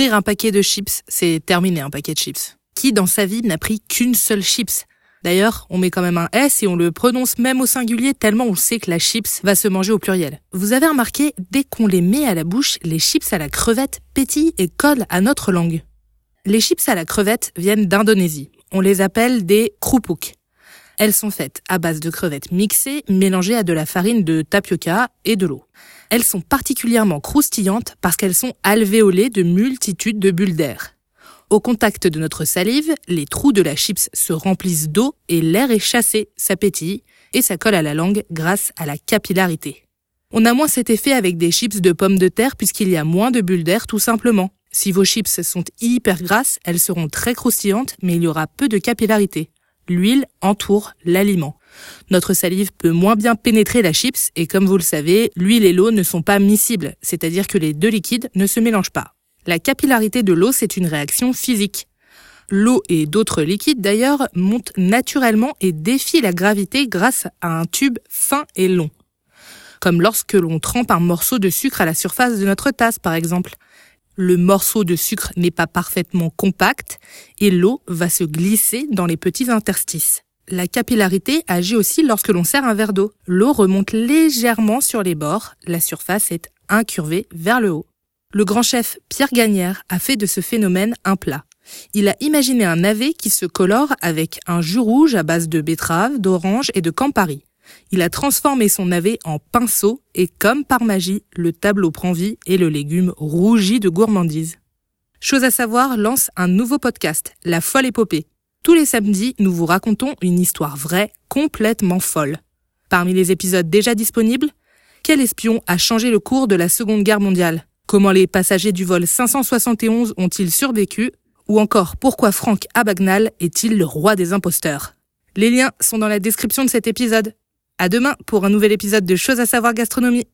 Ouvrir un paquet de chips, c'est terminer un paquet de chips. Qui dans sa vie n'a pris qu'une seule chips? D'ailleurs, on met quand même un S et on le prononce même au singulier tellement on sait que la chips va se manger au pluriel. Vous avez remarqué, dès qu'on les met à la bouche, les chips à la crevette pétillent et collent à notre langue. Les chips à la crevette viennent d'Indonésie. On les appelle des krupuk. Elles sont faites à base de crevettes mixées, mélangées à de la farine de tapioca et de l'eau. Elles sont particulièrement croustillantes parce qu'elles sont alvéolées de multitudes de bulles d'air. Au contact de notre salive, les trous de la chips se remplissent d'eau et l'air est chassé, ça pétille et ça colle à la langue grâce à la capillarité. On a moins cet effet avec des chips de pommes de terre puisqu'il y a moins de bulles d'air tout simplement. Si vos chips sont hyper grasses, elles seront très croustillantes mais il y aura peu de capillarité. L'huile entoure l'aliment. Notre salive peut moins bien pénétrer la chips et comme vous le savez, l'huile et l'eau ne sont pas miscibles, c'est-à-dire que les deux liquides ne se mélangent pas. La capillarité de l'eau, c'est une réaction physique. L'eau et d'autres liquides d'ailleurs montent naturellement et défient la gravité grâce à un tube fin et long. Comme lorsque l'on trempe un morceau de sucre à la surface de notre tasse par exemple. Le morceau de sucre n'est pas parfaitement compact et l'eau va se glisser dans les petits interstices. La capillarité agit aussi lorsque l'on sert un verre d'eau. L'eau remonte légèrement sur les bords, la surface est incurvée vers le haut. Le grand chef Pierre Gagnère a fait de ce phénomène un plat. Il a imaginé un navet qui se colore avec un jus rouge à base de betterave, d'orange et de campari. Il a transformé son navet en pinceau et comme par magie, le tableau prend vie et le légume rougit de gourmandise. Chose à savoir lance un nouveau podcast, La folle épopée. Tous les samedis, nous vous racontons une histoire vraie, complètement folle. Parmi les épisodes déjà disponibles, quel espion a changé le cours de la Seconde Guerre mondiale? Comment les passagers du vol 571 ont-ils survécu? Ou encore pourquoi Franck Abagnale est-il le roi des imposteurs? Les liens sont dans la description de cet épisode. À demain pour un nouvel épisode de Choses à savoir gastronomie.